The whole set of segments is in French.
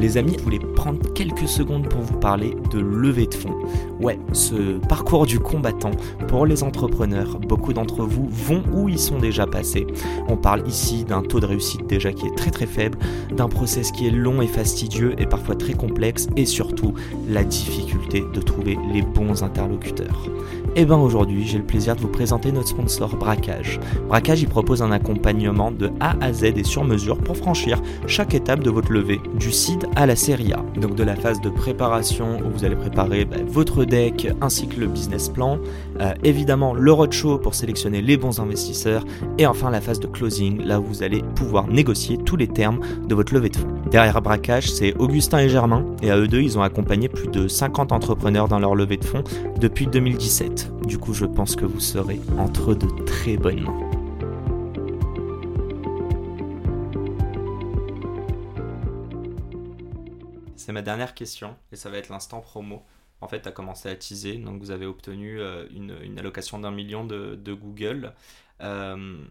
Les amis, je voulais prendre quelques secondes pour vous parler de levée de fonds. Ouais, ce parcours du combattant pour les entrepreneurs, beaucoup d'entre vous vont où ils sont déjà passés. On parle ici d'un taux de réussite déjà qui est très très faible, d'un process qui est long et fastidieux et parfois très complexe et surtout la difficulté de trouver les bons interlocuteurs. Et bien aujourd'hui, j'ai le plaisir de vous présenter notre sponsor Braquage. Braquage, il propose un accompagnement de A à Z et sur mesure pour franchir chaque étape de votre levée, du seed à la série A. Donc de la phase de préparation où vous allez préparer bah, votre deck ainsi que le business plan, euh, évidemment le roadshow pour sélectionner les bons investisseurs et enfin la phase de closing là où vous allez pouvoir négocier tous les termes de votre levée de fonds. Derrière Braquage, c'est Augustin et Germain et à eux deux, ils ont accompagné plus de 50 entrepreneurs dans leur levée de fonds depuis 2017. Du coup, je pense que vous serez entre de très bonnes mains. C'est ma dernière question et ça va être l'instant promo. En fait, as commencé à teaser, donc vous avez obtenu euh, une, allocation d'un million de, Google. Euh,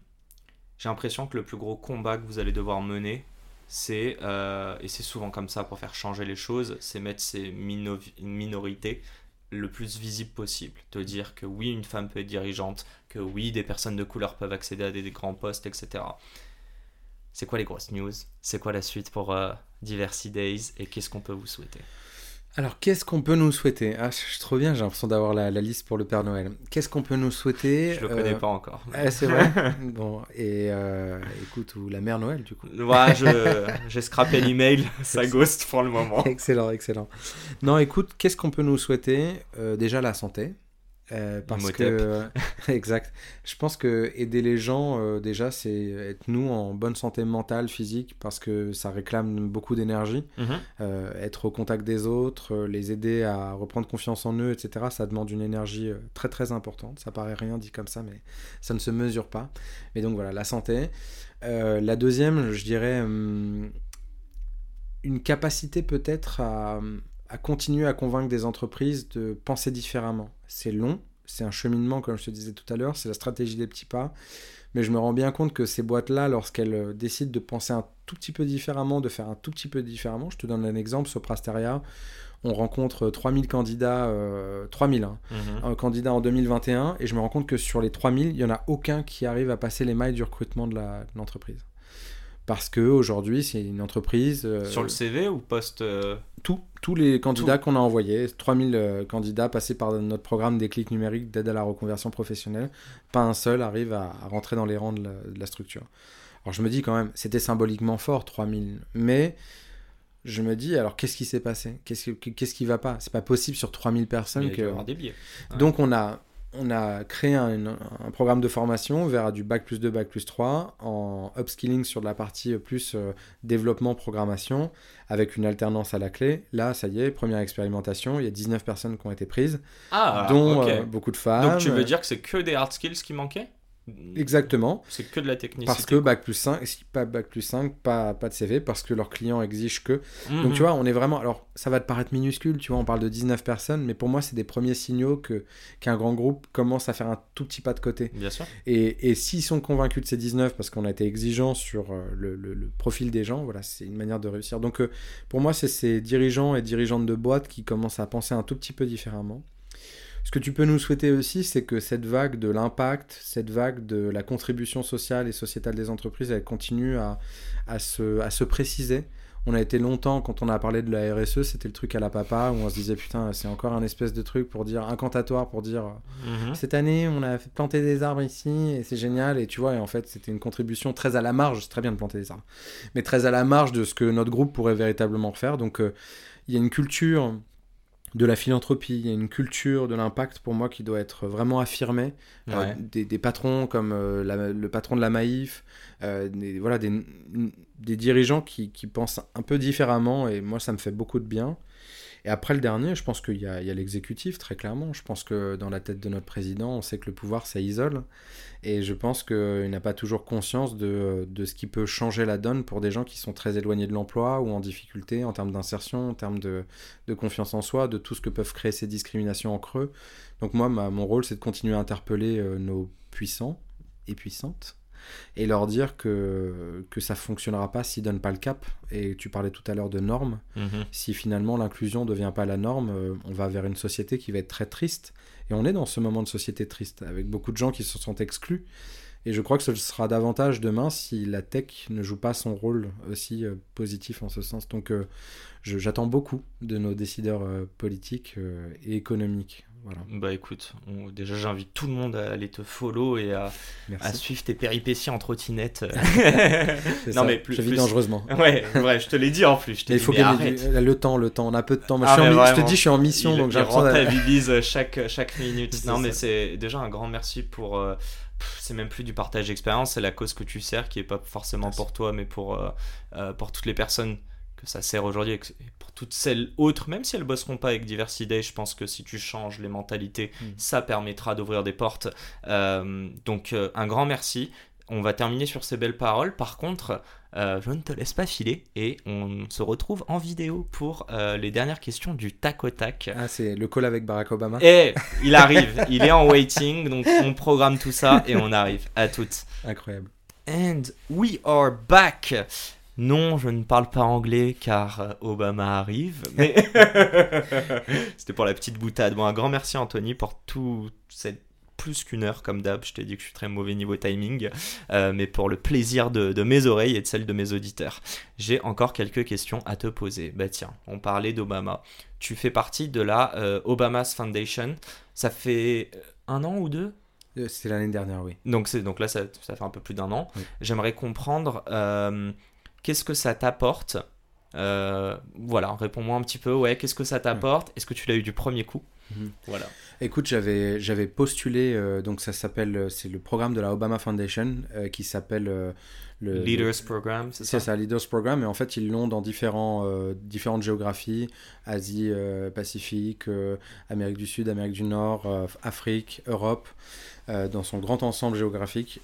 j'ai l'impression que le plus gros combat que vous allez devoir mener, c'est, euh, et c'est souvent comme ça pour faire changer les choses, c'est mettre ces minorités le plus visible possible. Te dire que oui, une femme peut être dirigeante, que oui, des personnes de couleur peuvent accéder à des, grands postes, etc. C'est quoi les grosses news? C'est quoi la suite pour Diversity Days? Et qu'est-ce qu'on peut vous souhaiter? Alors, qu'est-ce qu'on peut nous souhaiter? Ah, je suis trop bien, j'ai l'impression d'avoir la, liste pour le Père Noël. Qu'est-ce qu'on peut nous souhaiter Je le connais euh, pas encore. Ah, c'est vrai? Bon, et euh, écoute, ou la Mère Noël, du coup. Ouais, j'ai scrappé l'email, ça ghost pour le moment. excellent, excellent. Non, écoute, qu'est-ce qu'on peut nous souhaiter? Euh, Déjà, la santé. Euh, parce que exact. Je pense que aider les gens euh, déjà c'est être nous en bonne santé mentale, physique parce que ça réclame beaucoup d'énergie. Mhm. Euh, être au contact des autres, les aider à reprendre confiance en eux, etc. Ça demande une énergie très très importante. Ça paraît rien dit comme ça, mais ça ne se mesure pas. Mais donc voilà la santé. la deuxième, je dirais hum, une capacité peut-être à à continuer à convaincre des entreprises de penser différemment. C'est long, c'est un cheminement, comme je te disais tout à l'heure, c'est la stratégie des petits pas. Mais je me rends bien compte que ces boîtes-là, lorsqu'elles euh, décident de penser un tout petit peu différemment, de faire un tout petit peu différemment, je te donne un exemple, Soprasteria, on rencontre 3000 candidats, euh, 3000 hein, mhm. candidats en 2021, et je me rends compte que sur les 3000, il n'y en a aucun qui arrive à passer les mailles du recrutement de l'entreprise parce que aujourd'hui c'est une entreprise. Euh, Sur le CV ou poste euh, Tout, tous les candidats qu'on a envoyés, 3000 euh, candidats passés par notre programme des clics numériques d'aide à la reconversion professionnelle, pas un seul arrive à, rentrer dans les rangs de la, structure. Alors je me dis quand même, c'était symboliquement fort 3000, mais je me dis alors qu'est-ce qui s'est passé? Qu'est-ce qui, qu'est-ce qui va pas? C'est pas possible sur 3000 personnes que. Des biais. Donc on a on a créé un, programme de formation vers du bac plus 2, bac plus 3 en upskilling sur la partie plus euh, développement, programmation avec une alternance à la clé. Là, ça y est, première expérimentation, il y a 19 personnes qui ont été prises, ah, dont euh, beaucoup de femmes. Donc tu veux dire que c'est que des hard skills qui manquaient? Exactement. C'est que de la technicité. Parce que Bac plus 5, si pas Bac plus 5, pas, pas de CV, parce que leurs clients exigent que. Donc mhm. tu vois, on est vraiment. Alors ça va te paraître minuscule, tu vois, on parle de 19 personnes, mais pour moi, c'est des premiers signaux que qu'un grand groupe commence à faire un tout petit pas de côté. Bien sûr. Et, et s'ils sont convaincus de ces 19, parce qu'on a été exigeant sur euh, le, le, profil des gens, voilà, c'est une manière de réussir. Donc euh, pour moi, c'est ces dirigeants et dirigeantes de boîtes qui commencent à penser un tout petit peu différemment. Ce que tu peux nous souhaiter aussi, c'est que cette vague de l'impact, cette vague de la contribution sociale et sociétale des entreprises, elle continue à, à, se, à se préciser. On a été longtemps, quand on a parlé de la RSE, c'était le truc à la papa, où on se disait, putain, c'est encore un espèce de truc pour dire, incantatoire pour dire, mhm. cette année, on a planté des arbres ici, et c'est génial, et tu vois, et en fait, c'était une contribution très à la marge, c'est très bien de planter des arbres, mais très à la marge de ce que notre groupe pourrait véritablement faire. Donc, euh, il y a une culture de la philanthropie, il y a une culture de l'impact pour moi qui doit être vraiment affirmée. Euh, des, patrons comme euh, le patron de la Maïf, euh, des, voilà, des, des dirigeants qui, qui, pensent un peu différemment et moi ça me fait beaucoup de bien. Et après le dernier, je pense qu'il y a, l'exécutif, très clairement. Je pense que dans la tête de notre président, on sait que le pouvoir, ça isole. Et je pense qu'il n'a pas toujours conscience de, ce qui peut changer la donne pour des gens qui sont très éloignés de l'emploi ou en difficulté en termes d'insertion, en termes de, confiance en soi, de tout ce que peuvent créer ces discriminations en creux. Donc moi, mon rôle, c'est de continuer à interpeller euh, nos puissants et puissantes et leur dire que, que ça fonctionnera pas s'ils donnent pas le cap. Et tu parlais tout à l'heure de normes. Mhm. Si finalement l'inclusion ne devient pas la norme, euh, on va vers une société qui va être très triste. Et on est dans ce moment de société triste, avec beaucoup de gens qui se sont exclus. Et je crois que ce sera davantage demain si la tech ne joue pas son rôle aussi euh, positif en ce sens. Donc euh, j'attends beaucoup de nos décideurs politiques et économiques bah écoute, déjà j'invite tout le monde à aller te follow et à, suivre tes péripéties en trottinette. non mais plus, je vis dangereusement. Ouais, ouais, je te l'ai dit en plus. il faut gagner le temps, le temps. On a peu de temps. je, ah, te dis, je suis en mission, donc j'apprends. à... chaque chaque minute. non mais c'est déjà un grand merci pour. Euh, c'est même plus du partage d'expérience, c'est la cause que tu sers qui est pas forcément pour toi, mais pour euh, euh, pour toutes les personnes que ça sert aujourd'hui et pour toutes celles autres, même si elles bosseront pas avec Diversity je pense que si tu changes les mentalités, hmm. ça permettra d'ouvrir des portes. Euh, donc euh, un grand merci. On va terminer sur ces belles paroles. Par contre, euh, je ne te laisse pas filer et on se retrouve en vidéo pour les dernières questions du tac au tac. Ah, c'est le call avec Barack Obama. Et il arrive, il est en waiting, donc on programme tout ça et on arrive. À toutes. Incroyable. And we are back. Non, je ne parle pas anglais car euh, Obama arrive. Mais c'était pour la petite boutade. Bon, un grand merci Anthony pour tout cette plus qu'une heure comme d'hab. Je t'ai dit que je suis très mauvais niveau timing, euh, mais pour le plaisir de, mes oreilles et de celles de mes auditeurs. J'ai encore quelques questions à te poser. Bah tiens, on parlait d'Obama. Tu fais partie de la euh, Obama's Foundation. Ça fait un an ou deux? C'est l'année dernière, oui. Donc, donc là, ça, ça, fait un peu plus d'un an. J'aimerais comprendre Qu'est-ce que ça t'apporte euh, Voilà, réponds-moi un petit peu. Ouais, qu'est-ce que ça t'apporte? Est-ce que tu l'as eu du premier coup? Mhm. Voilà. Écoute, j'avais j'avais postulé, euh, donc ça s'appelle, euh, c'est le programme de la Obama Foundation qui s'appelle le Leaders Program, c'est ça C'est ça, Leaders Program, et en fait ils l'ont dans différents, différentes géographies, Asie, Pacifique, Amérique du Sud, Amérique du Nord, Afrique, Europe, dans son grand ensemble géographique.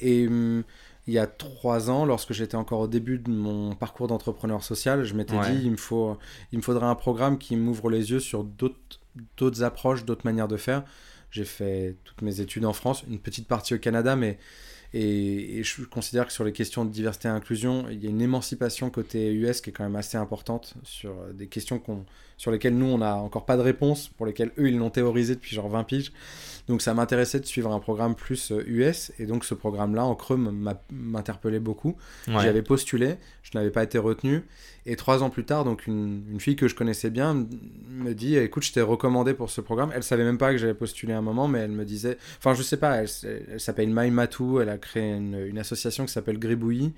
et hum, il y a trois ans, lorsque j'étais encore au début de mon parcours d'entrepreneur social, je m'étais dit il me, faut, il me faudrait un programme qui m'ouvre les yeux sur d'autres approches, d'autres manières de faire. J'ai fait toutes mes études en France, une petite partie au Canada, mais et, je considère que sur les questions de diversité et inclusion, il y a une émancipation côté US qui est quand même assez importante sur des questions sur lesquelles nous, on n'a encore pas de réponse, pour lesquelles eux, ils l'ont théorisé depuis genre 20 piges. Donc ça m'intéressait de suivre un programme plus US, euh, et donc ce programme-là, en creux, m'interpellait beaucoup. J'y avais postulé, je n'avais pas été retenu, et trois ans plus tard, donc une, fille que je connaissais bien me dit, écoute, je t'ai recommandé pour ce programme. Elle savait même pas que j'avais postulé un moment, mais elle me disait, enfin je sais pas, elle, s'appelle Maï Matou, elle a créé une, association qui s'appelle Gribouillis,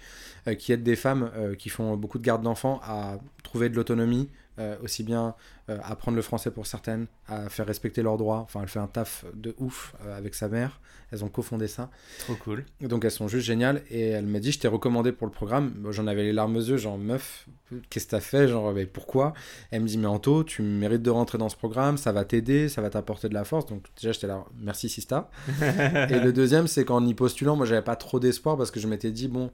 euh, qui aide des femmes euh, qui font beaucoup de garde d'enfants à trouver de l'autonomie, euh, aussi bien euh, apprendre le français pour certaines, à faire respecter leurs droits. Enfin, elle fait un taf de ouf euh, avec sa mère. Elles ont cofondé ça. Trop cool. Donc elles sont juste géniales. Et elle m'a dit, je t'ai recommandé pour le programme. J'en avais les larmes aux yeux, genre meuf, qu'est-ce que t'as fait? Genre, mais pourquoi? Elle me dit, mais Anto, tu mérites de rentrer dans ce programme, ça va t'aider, ça va t'apporter de la force. Donc déjà, j'étais là, merci Sista. et le deuxième, c'est qu'en y postulant, moi, j'avais pas trop d'espoir parce que je m'étais dit, bon,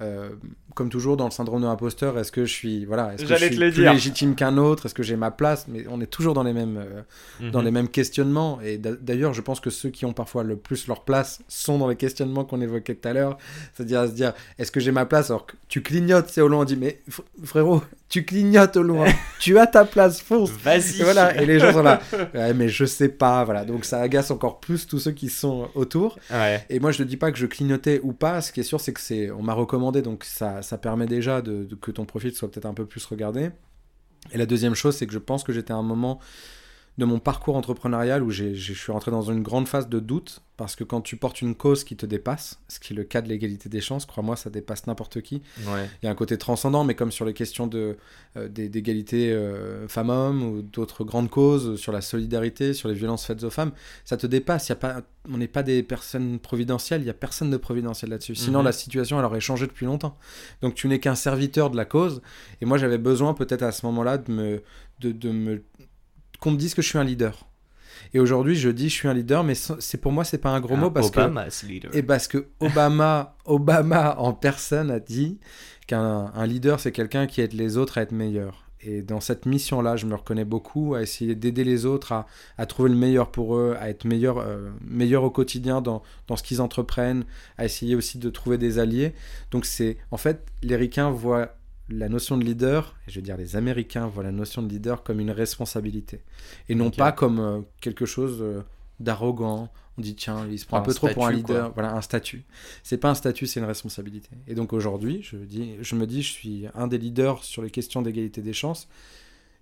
euh, comme toujours dans le syndrome de l'imposteur, est-ce que je suis voilà, est-ce que je suis plus légitime qu'un autre? Est-ce que j'ai ma place? Mais on est toujours dans les mêmes euh, dans mhm. les mêmes questionnements. Et d'ailleurs, je pense que ceux qui ont parfois le plus leur place sont dans les questionnements qu'on évoquait tout à l'heure, c'est-à-dire à se dire est-ce que j'ai ma place? Alors que tu clignotes, c'est au loin, on dit mais frérot, tu clignotes au loin, tu as ta place, fonce. Vas-y. Et voilà, et les gens sont là. Ouais, mais je sais pas, voilà. Donc ça agace encore plus tous ceux qui sont autour. Et moi, je ne dis pas que je clignotais ou pas. Ce qui est sûr, c'est que c'est, on m'a recommandé, donc ça, permet déjà de, que ton profil soit peut-être un peu plus regardé. Et la deuxième chose, c'est que je pense que j'étais à un moment de mon parcours entrepreneurial où je suis rentré dans une grande phase de doute parce que quand tu portes une cause qui te dépasse, ce qui est le cas de l'égalité des chances, crois-moi, ça dépasse n'importe qui. Il y a un côté transcendant, mais comme sur les questions de, euh, d'égalité euh, femmes-hommes ou d'autres grandes causes, sur la solidarité, sur les violences faites aux femmes, ça te dépasse. Y a pas, on n'est pas des personnes providentielles, il n'y a personne de providentiel là-dessus. Sinon, mhm. la situation, elle aurait changé depuis longtemps. Donc, tu n'es qu'un serviteur de la cause. Et moi, j'avais besoin peut-être à ce moment-là de me, de, de me qu'on me dise que je suis un leader. Et aujourd'hui, je dis je suis un leader, mais c'est pour moi c'est pas un gros mot parce que leader. et parce que Obama, Obama en personne a dit qu'un leader c'est quelqu'un qui aide les autres à être meilleurs. Et dans cette mission-là, je me reconnais beaucoup à essayer d'aider les autres à, à, trouver le meilleur pour eux, à être meilleurs euh, meilleur au quotidien dans, dans ce qu'ils entreprennent, à essayer aussi de trouver des alliés. Donc c'est en fait, les ricains voient la notion de leader, et je veux dire les Américains voient la notion de leader comme une responsabilité, et non pas comme euh, quelque chose euh, d'arrogant. On dit tiens, il se prend un, peu trop pour un leader, voilà un statut. C'est pas un statut, c'est une responsabilité. Et donc aujourd'hui, je dis, je me dis, je suis un des leaders sur les questions d'égalité des chances,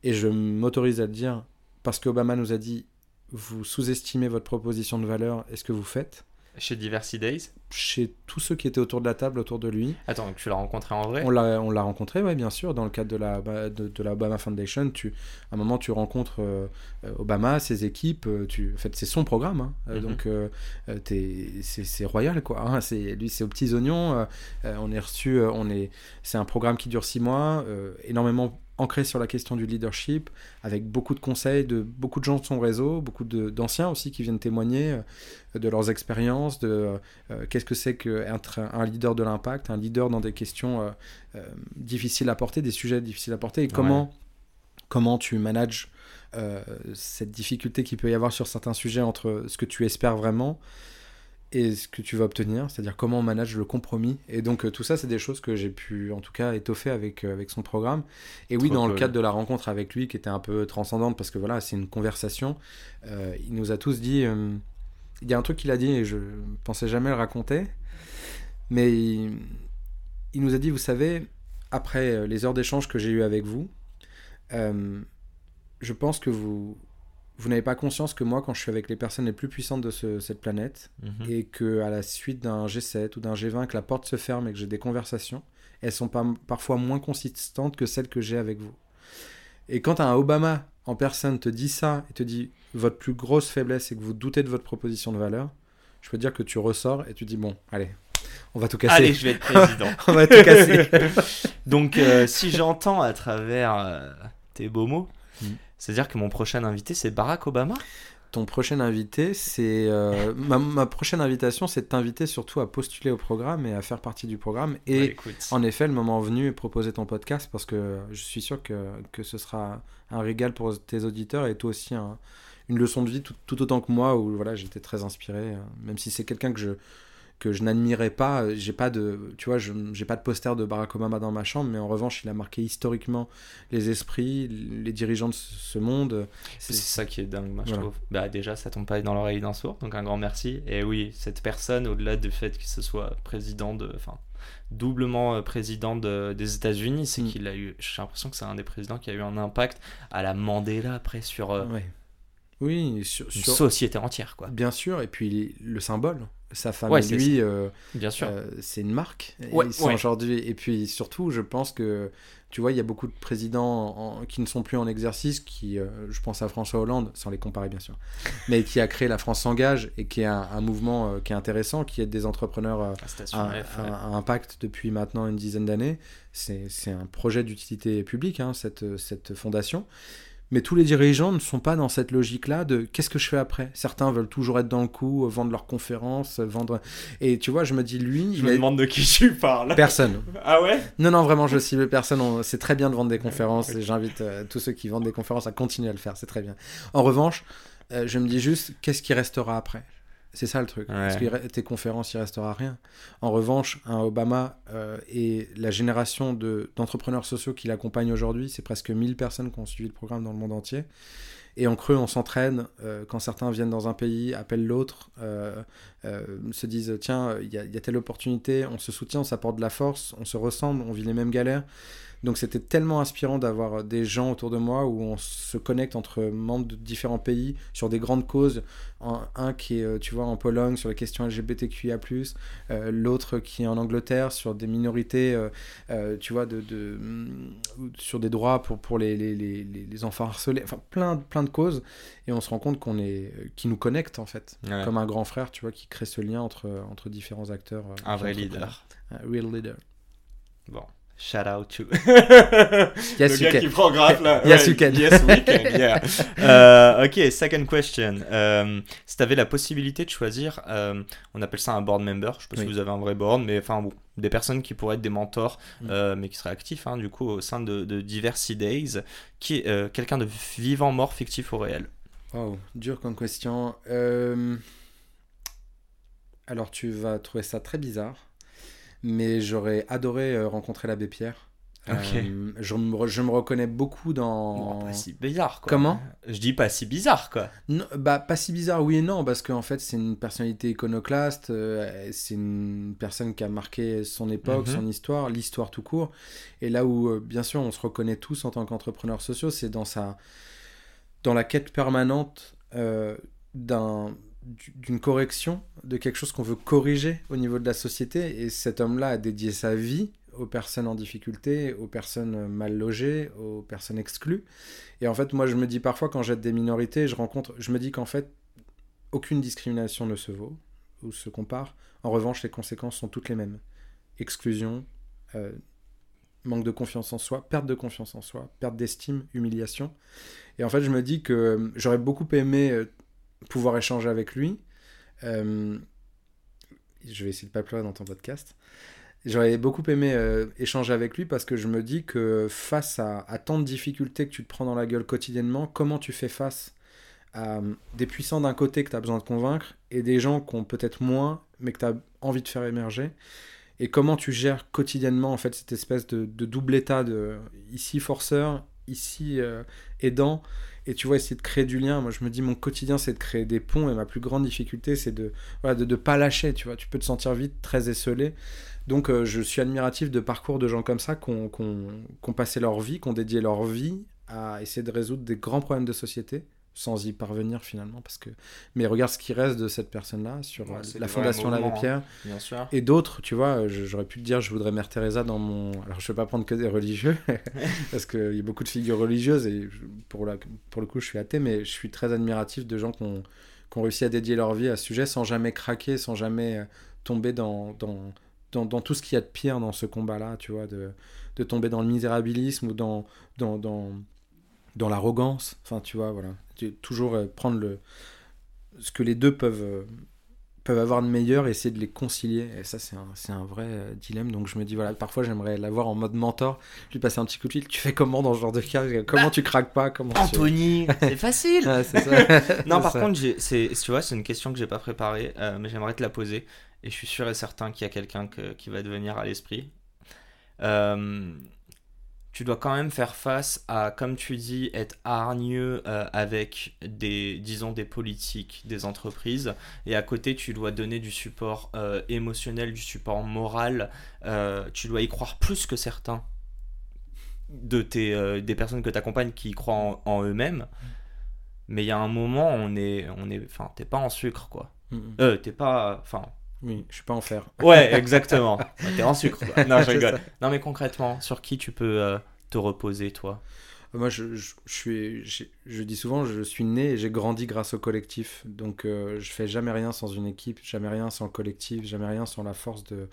et je m'autorise à le dire parce qu'Obama nous a dit vous sous-estimez votre proposition de valeur et ce que vous faites? Chez Diversity Days Chez tous ceux qui étaient autour de la table, autour de lui. Attends, tu l'as rencontré en vrai? On l'a, on l'a rencontré, oui, bien sûr, dans le cadre de la, de, de la Obama Foundation. Tu, à un moment, tu rencontres euh, Obama, ses équipes. Euh, tu, en fait, c'est son programme. Hein. Euh, mhm. Donc, c'est, c'est royal, quoi. Hein. C'est, lui, c'est aux petits oignons. on est reçu, on est, c'est un programme qui dure six mois, énormément ancré sur la question du leadership, avec beaucoup de conseils de beaucoup de gens de son réseau, beaucoup d'anciens aussi qui viennent témoigner euh, de leurs expériences, de euh, qu'est-ce que c'est qu'être un leader de l'impact, un leader dans des questions euh, difficiles à porter, des sujets difficiles à porter, et comment, comment tu manages cette difficulté qu'il peut y avoir sur certains sujets entre ce que tu espères vraiment et ce que tu vas obtenir, c'est-à-dire comment on manage le compromis. Et donc euh, tout ça, c'est des choses que j'ai pu en tout cas étoffer avec, euh, avec son programme. Et oui, dans le cadre de la rencontre avec lui, qui était un peu transcendante, parce que voilà, c'est une conversation, euh, il nous a tous dit, il y a un truc qu'il a dit et je pensais jamais le raconter, mais il, il nous a dit, vous savez, après les heures d'échange que j'ai eues avec vous, je pense que vous, vous n'avez pas conscience que moi, quand je suis avec les personnes les plus puissantes de cette planète, mhm. et que à la suite d'un G7 ou d'un G20, que la porte se ferme et que j'ai des conversations, elles sont pas, parfois moins consistantes que celles que j'ai avec vous. Et quand un Obama en personne te dit ça et te dit votre plus grosse faiblesse, c'est que vous doutez de votre proposition de valeur, je peux dire que tu ressors et tu dis bon, allez, on va tout casser. Allez, je vais être président. on va tout casser. Donc, euh, si j'entends à travers euh, tes beaux mots, mm. C'est-à-dire que mon prochain invité, c'est Barack Obama? Ton prochain invité, c'est euh, ma, prochaine invitation, c'est de t'inviter surtout à postuler au programme et à faire partie du programme. Et en effet, le moment venu, proposer ton podcast parce que je suis sûr que, que ce sera un régal pour tes auditeurs et toi aussi une leçon de vie tout, tout, autant que moi où voilà, j'étais très inspiré, euh, même si c'est quelqu'un que je que je n'admirais pas. J'ai pas de, tu vois, j'ai pas de poster de Barack Obama dans ma chambre, mais en revanche, il a marqué historiquement les esprits, les dirigeants de ce monde. C'est ça qui est dingue, moi, je trouve. Bah, déjà, ça tombe pas dans l'oreille d'un sourd, donc un grand merci. Et oui, cette personne, au-delà du fait que ce soit président de, enfin, doublement euh, président des États-Unis, c'est mm. qu'il a eu, j'ai l'impression que c'est un des présidents qui a eu un impact à la Mandela après sur. Euh, oui, sur, une société entière, quoi. Bien sûr, et puis le symbole sa femme et lui, euh, bien sûr, euh, c'est une marque. Ouais, aujourd'hui. Et puis surtout, je pense que tu vois, il y a beaucoup de présidents qui ne sont plus en exercice, qui, euh, je pense à François Hollande, sans les comparer bien sûr, mais qui a créé la France s'engage et qui est un, mouvement qui est intéressant, qui aide des entrepreneurs à, impact depuis maintenant une dizaine d'années. C'est un projet d'utilité publique, hein, cette, cette fondation. Mais tous les dirigeants ne sont pas dans cette logique-là de qu'est-ce que je fais après? Certains veulent toujours être dans le coup, vendre leurs conférences, vendre. Et tu vois, je me dis, lui. Je me demande de qui tu parles. Personne. ah ouais? Non, non, vraiment, je cible personne. C'est très bien de vendre des conférences et j'invite euh, tous ceux qui vendent des conférences à continuer à le faire. C'est très bien. En revanche, euh, je me dis juste, qu'est-ce qui restera après? C'est ça le truc. Parce que tes conférences, il restera rien. En revanche, un Obama euh, et la génération d'entrepreneurs sociaux qui l'accompagnent aujourd'hui, c'est presque 1000 personnes qui ont suivi le programme dans le monde entier. Et en creux, on s'entraîne. Euh, quand certains viennent dans un pays, appellent l'autre, euh, se disent tiens, il y, a telle opportunité, on se soutient, on s'apporte de la force, on se ressemble, on vit les mêmes galères. Donc c'était tellement inspirant d'avoir des gens autour de moi où on se connecte entre membres de différents pays sur des grandes causes. Un, qui est, euh, tu vois, en Pologne sur les questions LGBTQIA+, euh, l'autre qui est en Angleterre sur des minorités, euh, tu vois, de, de, mm, sur des droits pour, pour les, les, les, les, enfants harcelés, enfin plein, plein de causes. Et on se rend compte qu'on est, qui nous connecte en fait, comme un grand frère, tu vois, qui crée ce lien entre, entre différents acteurs. un vrai leader. Un real leader. Bon. Shout out to. yes, le you can. qui prend grave là. yes, you can. Yes, we can. Yeah. Euh, ok, second question. Euh, si tu avais la possibilité de choisir, euh, on appelle ça un board member. Je sais pas si vous avez un vrai board, mais enfin bon, des personnes qui pourraient être des mentors, mm. mais qui seraient actifs hein, du coup au sein de, de Diversity Days, qui est quelqu'un de vivant, mort, fictif ou réel? Wow, dur comme question. Alors tu vas trouver ça très bizarre mais j'aurais adoré euh, rencontrer l'abbé Pierre. Euh, je, me, je, me, reconnais beaucoup dans. pas si bizarre, quoi. Comment? Je dis pas si bizarre, quoi. Non, bah, pas si bizarre, oui et non, parce qu'en fait, c'est une personnalité iconoclaste, euh, c'est une personne qui a marqué son époque, mhm. son histoire, l'histoire tout court. Et là où, bien sûr, on se reconnaît tous en tant qu'entrepreneurs sociaux, c'est dans, sa... dans la quête permanente d'un d'une correction, de quelque chose qu'on veut corriger au niveau de la société. Et cet homme-là a dédié sa vie aux personnes en difficulté, aux personnes mal logées, aux personnes exclues. Et en fait, moi, je me dis parfois, quand j'aide des minorités, je rencontre, je me dis qu'en fait, aucune discrimination ne se vaut ou se compare. En revanche, les conséquences sont toutes les mêmes. Exclusion, euh, manque de confiance en soi, perte de confiance en soi, perte d'estime, humiliation. Et en fait, je me dis que j'aurais beaucoup aimé euh, pouvoir échanger avec lui. Euh, je vais essayer de pas pleurer dans ton podcast. J'aurais beaucoup aimé euh, échanger avec lui parce que je me dis que face à, tant de difficultés que tu te prends dans la gueule quotidiennement, comment tu fais face à euh, des puissants d'un côté que tu as besoin de convaincre et des gens qui ont peut-être moins mais que tu as envie de faire émerger? Et comment tu gères quotidiennement en fait cette espèce de, double état de ici forceur, ici aidant et tu vois, essayer de créer du lien. Moi, je me dis, mon quotidien, c'est de créer des ponts, et ma plus grande difficulté, c'est de ne de, de, pas lâcher, tu vois. Tu peux te sentir vite très esselé. Donc, euh, je suis admiratif de parcours de gens comme ça qui ont, passé leur vie, qui ont dédié leur vie à essayer de résoudre des grands problèmes de société sans y parvenir finalement parce que mais regarde ce qui reste de cette personne là sur la fondation L'Abbé Pierre et d'autres tu vois j'aurais pu te dire je voudrais Mère Teresa dans mon alors je vais pas prendre que des religieux parce qu'il y a beaucoup de figures religieuses et pour la pour le coup je suis athée mais je suis très admiratif de gens qui ont, qui ont réussi à dédier leur vie à ce sujet sans jamais craquer sans jamais euh, tomber dans, dans dans, dans, tout ce qu'il y a de pire dans ce combat-là, tu vois, de, de tomber dans le misérabilisme ou dans, dans, dans, dans l'arrogance. Enfin, tu vois, voilà toujours euh, prendre le, ce que les deux peuvent, euh, peuvent avoir de meilleur et essayer de les concilier. Et ça, c'est un, un, vrai euh, dilemme. Donc je me dis, voilà, parfois j'aimerais l'avoir en mode mentor, lui passer un petit coup de fil. Tu fais comment dans ce genre de cas? Comment bah, tu craques pas? Comment Anthony, c'est facile ça. Non, par contre, tu vois, c'est une question que j'ai pas préparée, mais j'aimerais te la poser. Et je suis sûr et certain qu'il y a quelqu'un qui va devenir à l'esprit. Euh, tu dois quand même faire face à, comme tu dis, être hargneux euh, avec des, disons, des politiques, des entreprises, et à côté, tu dois donner du support euh, émotionnel, du support moral. Euh, tu dois y croire plus que certains de tes, des personnes que tu accompagnes qui y croient en, eux-mêmes. Mais il y a un moment, on est, on est, enfin, t'es pas en sucre, quoi. Euh, t'es pas, enfin, oui, je suis pas en fer. Ouais, exactement. T'es en sucre. Non, je rigole. Non, mais concrètement, sur qui tu peux euh, te reposer, toi? Moi, je, je, suis, je, dis souvent, je suis né et j'ai grandi grâce au collectif. Donc, euh, je fais jamais rien sans une équipe, jamais rien sans le collectif, jamais rien sans la force de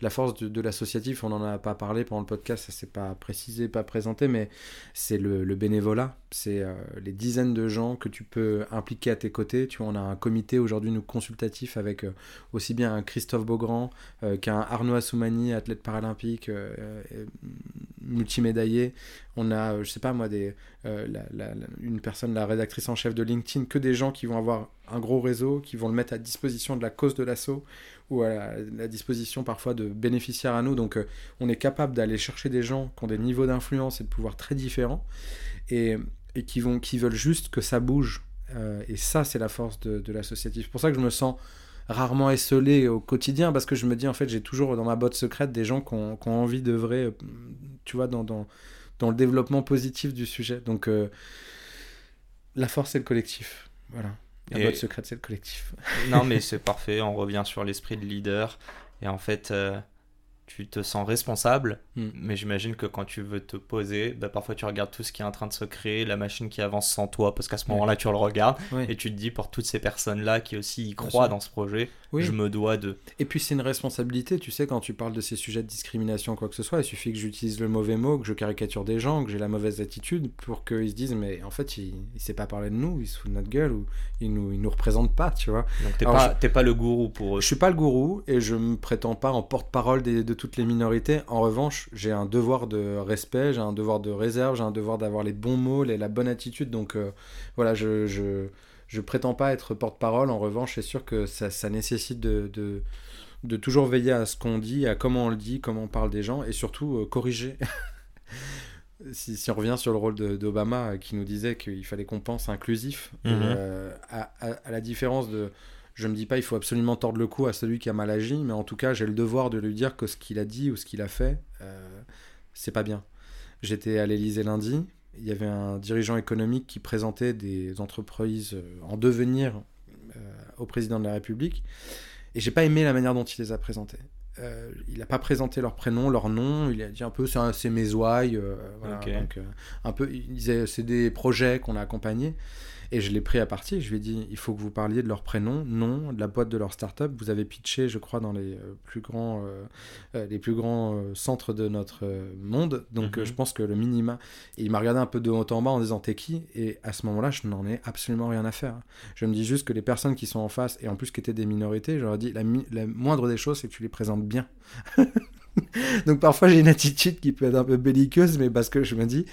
la force de, l'associatif. On n'en a pas parlé pendant le podcast, ça s'est pas précisé, pas présenté, mais c'est le, bénévolat. C'est euh, les dizaines de gens que tu peux impliquer à tes côtés. Tu vois, on a un comité aujourd'hui nous consultatif avec euh, aussi bien un Christophe Beaugrand qu'un Arnaud Assoumani, athlète paralympique, multimédaillé. On a, je sais pas moi, des, euh, une personne, la rédactrice en chef de LinkedIn, que des gens qui vont avoir un gros réseau, qui vont le mettre à disposition de la cause de l'assaut ou à la, disposition parfois de bénéficiaires à nous. Donc euh, on est capable d'aller chercher des gens qui ont des niveaux d'influence et de pouvoir très différents et, qui, vont, qui veulent juste que ça bouge. Euh, et ça, c'est la force de, l'associatif. C'est pour ça que je me sens rarement esselé au quotidien parce que je me dis en fait j'ai toujours dans ma botte secrète des gens qui ont, qui ont envie d'œuvrer tu vois, dans, dans, le développement positif du sujet. Donc, la force, c'est le collectif. Voilà. La boîte secrète, c'est le collectif. non, mais c'est parfait. On revient sur l'esprit de leader. Et en fait, tu te sens responsable, hmm. mais j'imagine que quand tu veux te poser, bah, parfois tu regardes tout ce qui est en train de se créer, la machine qui avance sans toi, parce qu'à ce moment-là tu le regardes, et tu te dis pour toutes ces personnes-là qui aussi y croient dans ce projet, je me dois de... Et puis c'est une responsabilité, tu sais, quand tu parles de ces sujets de discrimination, quoi que ce soit, il suffit que j'utilise le mauvais mot, que je caricature des gens, que j'ai la mauvaise attitude, pour qu'ils se disent, mais en fait, il, il sait pas parler de nous, il se fout de notre gueule, ou il nous, il nous représente pas, tu vois. Donc t'es pas, pas le gourou pour eux. Je suis pas le gourou, et je me prétends pas en porte-parole de toutes les minorités. En revanche, j'ai un devoir de respect, j'ai un devoir de réserve, j'ai un devoir d'avoir les bons mots, les, la bonne attitude, donc euh, voilà, je... je je prétends pas être porte-parole. En revanche, c'est sûr que ça, ça nécessite de, de, de, toujours veiller à ce qu'on dit, à comment on le dit, comment on parle des gens, et surtout euh, corriger. si, si, on revient sur le rôle d'Obama euh, qui nous disait qu'il fallait qu'on pense inclusif, mhm. euh, à, à, la différence de... Je me dis pas il faut absolument tordre le cou à celui qui a mal agi, mais en tout cas j'ai le devoir de lui dire que ce qu'il a dit ou ce qu'il a fait, c'est pas bien. J'étais à l'Elysée lundi, il y avait un dirigeant économique qui présentait des entreprises euh, en devenir euh, au président de la République. Et j'ai pas aimé la manière dont il les a présentées. Euh, il n'a pas présenté leur prénom, leur nom. Il a dit un peu c'est mes ouailles. voilà, un peu, il disait c'est des projets qu'on a accompagnés. Et je l'ai pris à partie. Je lui ai dit il faut que vous parliez de leur prénom, nom, de la boîte de leur start-up. Vous avez pitché, je crois, dans les euh, plus grands, euh, euh, les plus grands centres de notre monde. Donc, mhm. je pense que le minima. Et il m'a regardé un peu de haut en bas en disant T'es qui? Et à ce moment-là, je n'en ai absolument rien à faire. Je me dis juste que les personnes qui sont en face, et en plus qui étaient des minorités, j'aurais dit la, la moindre des choses, c'est que tu les présentes bien. Donc parfois j'ai une attitude qui peut être un peu belliqueuse, mais parce que je me dis,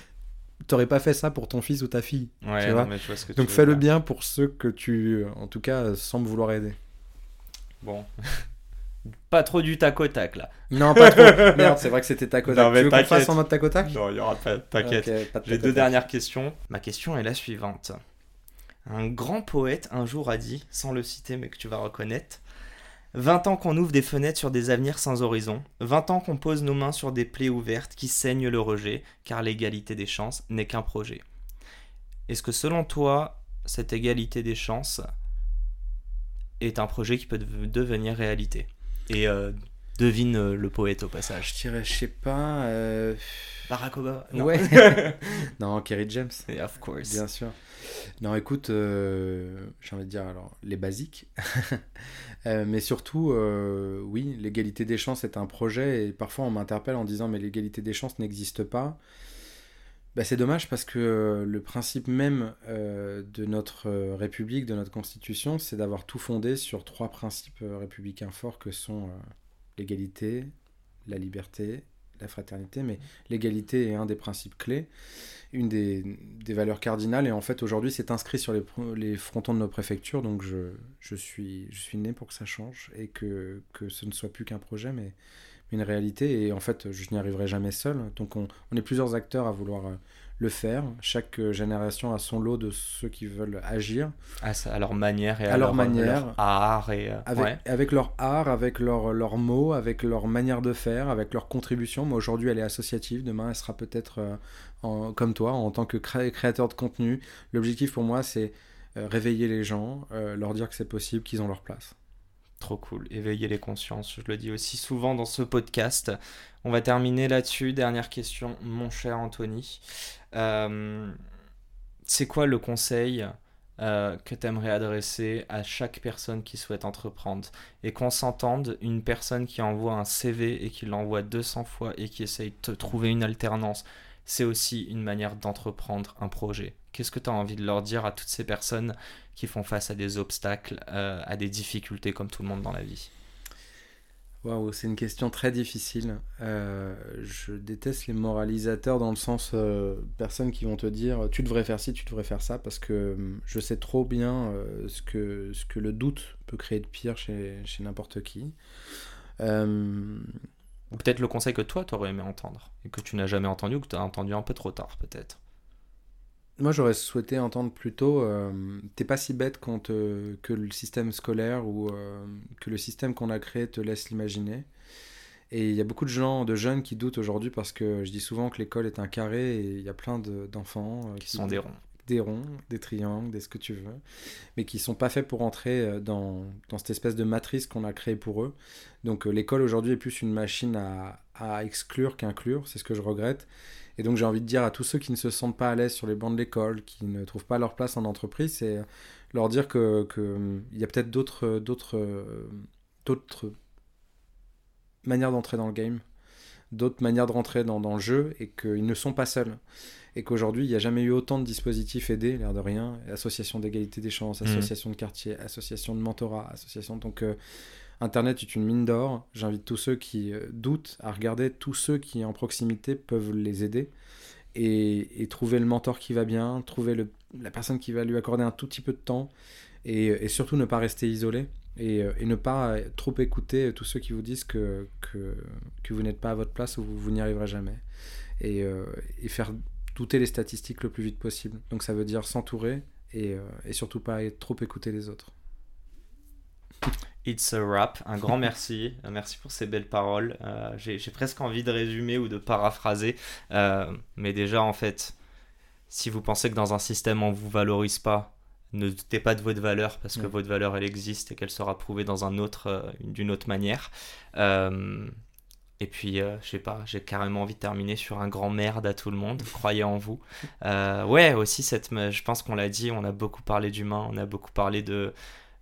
t'aurais pas fait ça pour ton fils ou ta fille. Ouais, tu vois Donc fais-le bien pour ceux que tu, en tout cas, sembles vouloir aider. Bon. pas trop du tac au tac là. Non, pas trop. Merde, c'est vrai que c'était tac au tac. tu veux qu'on fasse en mode tac au tac? Non, il y aura pas. T'inquiète. J'ai deux dernières questions. Ma question est la suivante. Un grand poète un jour a dit, sans le citer mais que tu vas reconnaître, 20 ans qu'on ouvre des fenêtres sur des avenirs sans horizon, 20 ans qu'on pose nos mains sur des plaies ouvertes qui saignent le rejet, car l'égalité des chances n'est qu'un projet. Est-ce que selon toi, cette égalité des chances est un projet qui peut devenir réalité? Et euh, devine euh, le poète au passage. Je dirais, je sais pas. Euh... Barack Obama Non. Ouais. non, Kerry James. of course. Bien sûr. Non, écoute, euh, j'ai envie de dire alors les basiques, euh, mais surtout, euh, oui, l'égalité des chances est un projet et parfois on m'interpelle en disant mais l'égalité des chances n'existe pas. Bah, c'est dommage parce que le principe même de notre République, de notre Constitution, c'est d'avoir tout fondé sur trois principes républicains forts que sont l'égalité, la liberté la fraternité, mais l'égalité est un des principes clés, une des, valeurs cardinales, et en fait aujourd'hui c'est inscrit sur les, frontons de nos préfectures, donc je, je, suis, je suis né pour que ça change, et que, que ce ne soit plus qu'un projet, mais, une réalité, et en fait je n'y arriverai jamais seul, donc on, on est plusieurs acteurs à vouloir euh, le faire. Chaque génération a son lot de ceux qui veulent agir. À, leur manière et à, leur, manière. art et euh, avec, leur art, avec leurs leur mots, avec leur manière de faire, avec leur contribution. Moi aujourd'hui elle est associative, demain elle sera peut-être euh, comme toi en tant que créateur de contenu. L'objectif pour moi c'est euh, réveiller les gens, leur dire que c'est possible, qu'ils ont leur place. Trop cool, éveiller les consciences, je le dis aussi souvent dans ce podcast. On va terminer là-dessus. Dernière question, mon cher Anthony. Euh, c'est quoi le conseil euh, que tu aimerais adresser à chaque personne qui souhaite entreprendre? Et qu'on s'entende, une personne qui envoie un CV et qui l'envoie 200 fois et qui essaye de trouver une alternance, c'est aussi une manière d'entreprendre un projet. Qu'est-ce que tu as envie de leur dire à toutes ces personnes qui font face à des obstacles, euh, à des difficultés comme tout le monde dans la vie? Waouh, c'est une question très difficile. Euh, je déteste les moralisateurs dans le sens euh, personnes qui vont te dire tu devrais faire ci, tu devrais faire ça, parce que hum, je sais trop bien ce, que, ce que le doute peut créer de pire chez, chez n'importe qui. Ou peut-être le conseil que toi, tu aurais aimé entendre, et que tu n'as jamais entendu, ou que tu as entendu un peu trop tard, peut-être. Moi, j'aurais souhaité entendre plutôt euh, T'es pas si bête quand que le système scolaire ou euh, que le système qu'on a créé te laisse l'imaginer. Et il y a beaucoup de gens, de jeunes qui doutent aujourd'hui parce que je dis souvent que l'école est un carré et il y a plein d'enfants euh, qui, sont des ronds. Des ronds, des triangles, des ce que tu veux, mais qui sont pas faits pour entrer dans, dans cette espèce de matrice qu'on a créée pour eux. Donc l'école aujourd'hui est plus une machine à, à exclure qu'inclure, c'est ce que je regrette. Et donc j'ai envie de dire à tous ceux qui ne se sentent pas à l'aise sur les bancs de l'école, qui ne trouvent pas leur place en entreprise, c'est leur dire que, il y a peut-être d'autres d'autres d'autres manières d'entrer dans le game, d'autres manières de rentrer dans, dans le jeu et qu'ils ne sont pas seuls. Et qu'aujourd'hui, il n'y a jamais eu autant de dispositifs aidés, l'air de rien. Association d'égalité des chances, mmh. association de quartier, association de mentorat, association. Donc, euh, Internet est une mine d'or. J'invite tous ceux qui euh, doutent à regarder tous ceux qui, en proximité, peuvent les aider. Et, trouver le mentor qui va bien, trouver la personne qui va lui accorder un tout petit peu de temps. Et, surtout ne pas rester isolé. Euh, et, ne pas trop écouter tous ceux qui vous disent que, vous n'êtes pas à votre place ou vous, vous n'y arriverez jamais. Et, euh, faire douter les statistiques le plus vite possible. Donc ça veut dire s'entourer euh, et surtout pas trop écouter les autres. It's a wrap. Un grand merci. Merci pour ces belles paroles. J'ai presque envie de résumer ou de paraphraser. mais déjà, en fait, si vous pensez que dans un système on vous valorise pas, ne doutez pas de votre valeur parce que votre valeur elle existe et qu'elle sera prouvée dans un autre euh, d'une autre manière euh, et puis euh, je sais pas j'ai carrément envie de terminer sur un grand merde à tout le monde croyez en vous ouais aussi cette je pense qu'on l'a dit on a beaucoup parlé d'humain on a beaucoup parlé de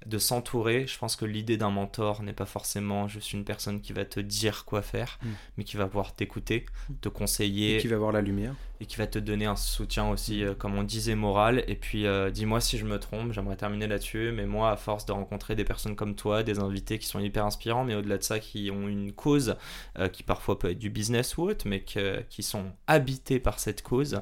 de s'entourer. Je pense que l'idée d'un mentor n'est pas forcément juste une personne qui va te dire quoi faire, mm. mais qui va pouvoir t'écouter, mm. te conseiller. Et qui va voir la lumière. Et qui va te donner un soutien aussi, mm. euh, comme on disait, moral. Et puis, euh, dis-moi si je me trompe, j'aimerais terminer là-dessus, mais moi, à force de rencontrer des personnes comme toi, des invités qui sont hyper inspirants, mais au-delà de ça, qui ont une cause, euh, qui parfois peut être du business ou autre, mais qui sont habités par cette cause,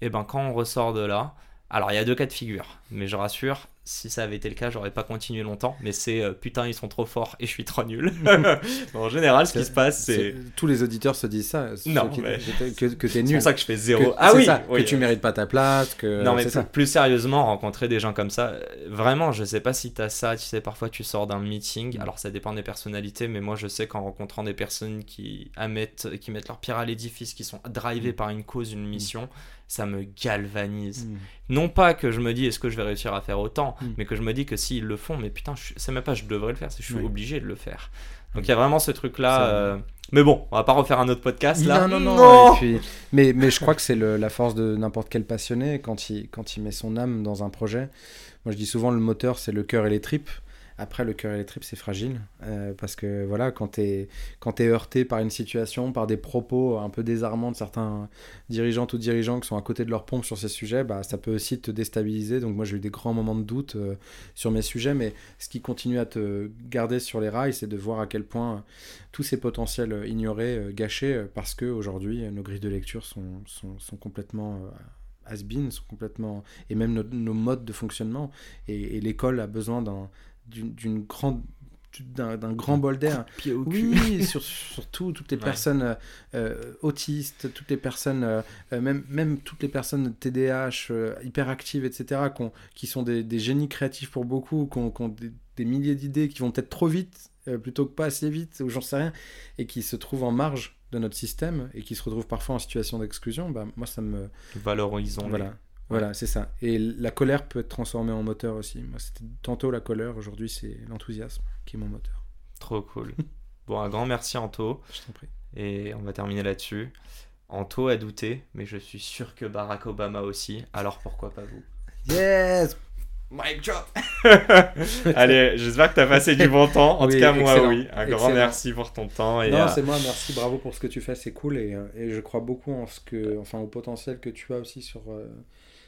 et eh ben quand on ressort de là, alors il y a deux cas de figure, mais je rassure, si ça avait été le cas, j'aurais pas continué longtemps. Mais c'est euh, putain, ils sont trop forts et je suis trop nul. en général, ce qui se passe, c'est. Tous les auditeurs se disent ça. Non, que, que t'es nul. C'est pour ça que je fais zéro. ah oui, ça, Que tu mérites pas ta place. Que... Non, mais plus, plus, sérieusement, rencontrer des gens comme ça, euh, vraiment, je sais pas si t'as ça. Tu sais, parfois tu sors d'un meeting. Mm. Alors ça dépend des personnalités, mais moi je sais qu'en rencontrant des personnes qui, mettent, qui mettent leur pierre à l'édifice, qui sont drivées mm. par une cause, une mission ça me galvanise. Hmm. Non pas que je me dis est-ce que je vais réussir à faire autant, hmm. mais que je me dis que s'ils le font, mais putain, c'est même pas je devrais le faire, c'est je suis obligé de le faire. Donc il y a vraiment ce truc-là. Euh, mais bon, on va pas refaire un autre podcast là. Non, non, non. Mais, mais je crois que c'est la force de n'importe quel passionné quand il, quand il met son âme dans un projet. Moi je dis souvent le moteur c'est le cœur et les tripes. Après, le cœur et les tripes, c'est fragile. Euh, parce que voilà, quand tu es, heurté par une situation, par des propos un peu désarmants de certains dirigeantes ou dirigeants qui sont à côté de leur pompe sur ces sujets, bah, ça peut aussi te déstabiliser. Donc, moi, j'ai eu des grands moments de doute euh, sur mes sujets. Mais ce qui continue à te garder sur les rails, c'est de voir à quel point tous ces potentiels ignorés, euh, gâchés, parce qu'aujourd'hui, nos grilles de lecture sont, sont, sont complètement has-been, sont complètement. et même nos, modes de fonctionnement. et l'école a besoin d'un d'une grande d'un grand bol d'air. Oui, sur, surtout toutes les personnes euh, euh, autistes, toutes les personnes, euh, même, même toutes les personnes TDAH, hyperactives, etc., qui sont des, des, génies créatifs pour beaucoup, qui ont, des, des, milliers d'idées, qui vont peut-être trop vite plutôt que pas assez vite, ou j'en sais rien, et qui se trouvent en marge de notre système et qui se retrouvent parfois en situation d'exclusion, bah, moi ça me... Valorisons. Voilà. Voilà, c'est ça. Et la colère peut être transformée en moteur aussi. Moi, c'était tantôt la colère, aujourd'hui, c'est l'enthousiasme qui est mon moteur. Trop cool. bon, un grand merci, Anto. Je t'en prie. Et on va terminer là-dessus. Anto a douté, mais je suis sûr que Barack Obama aussi. Alors pourquoi pas vous? Yes Mic drop Allez, j'espère que tu as passé du bon temps. En tout cas, moi, oui. Un grand merci pour ton temps. Et non, c'est moi, merci, bravo pour ce que tu fais, c'est cool. Et, euh, et, je crois beaucoup en ce que, enfin, au potentiel que tu as aussi sur, euh,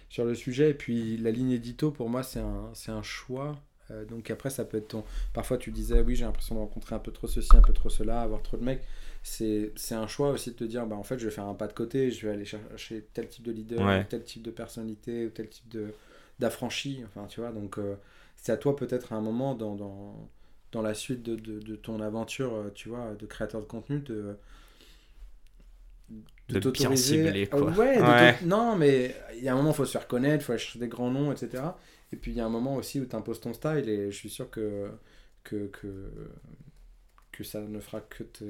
sur le sujet. Et puis la ligne édito, pour moi, c'est un, c'est un choix. Euh, donc après, ça peut être ton... Parfois, tu disais, oui, j'ai l'impression de rencontrer un peu trop ceci, un peu trop cela, avoir trop de mecs. C'est, c'est un choix aussi de te dire, bah, en fait, je vais faire un pas de côté, je vais aller chercher tel type de leader, tel type de personnalité, ou tel type de, d'affranchi. Enfin, tu vois, donc euh, c'est à toi peut-être à un moment dans, dans, dans la suite de, de, de, ton aventure, euh, tu vois, de créateur de contenu, de de, de bien cibler quoi. ouais, non mais il y a un moment il faut se faire connaître il faut chercher des grands noms etc et puis il y a un moment aussi où tu imposes ton style et je suis sûr que que, que, que ça ne fera que te,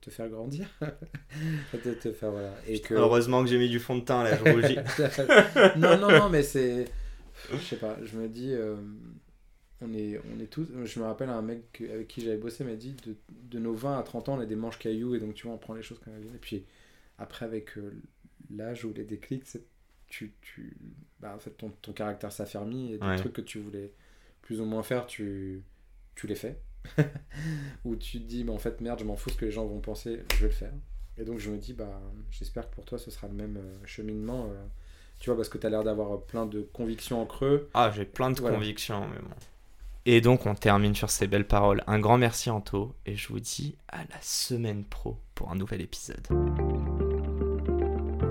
te faire grandir. te, te faire, voilà. Et que... Heureusement que j'ai mis du fond de teint là, je rougis. non, non, non, mais c'est. Je sais pas, je me dis. Euh, on est, on est tous. Je me rappelle un mec avec qui j'avais bossé m'a dit de, de, nos 20 à 30 ans, on est des manches cailloux et donc tu vois, on prend les choses comme elles viennent. Et puis après, avec euh, l'âge ou les déclics, tu, tu, bah, en fait, ton, ton caractère s'affermit et des trucs que tu voulais plus ou moins faire, tu, tu les fais. Ou tu te dis, mais en fait, merde, je m'en fous ce que les gens vont penser, je vais le faire. Et donc je me dis, bah, j'espère que pour toi, ce sera le même euh, cheminement. Euh, tu vois, parce que tu as l'air d'avoir plein de convictions en creux. Ah, j'ai plein de convictions, mais bon. Et donc on termine sur ces belles paroles. Un grand merci Anto et je vous dis à la semaine pro pour un nouvel épisode.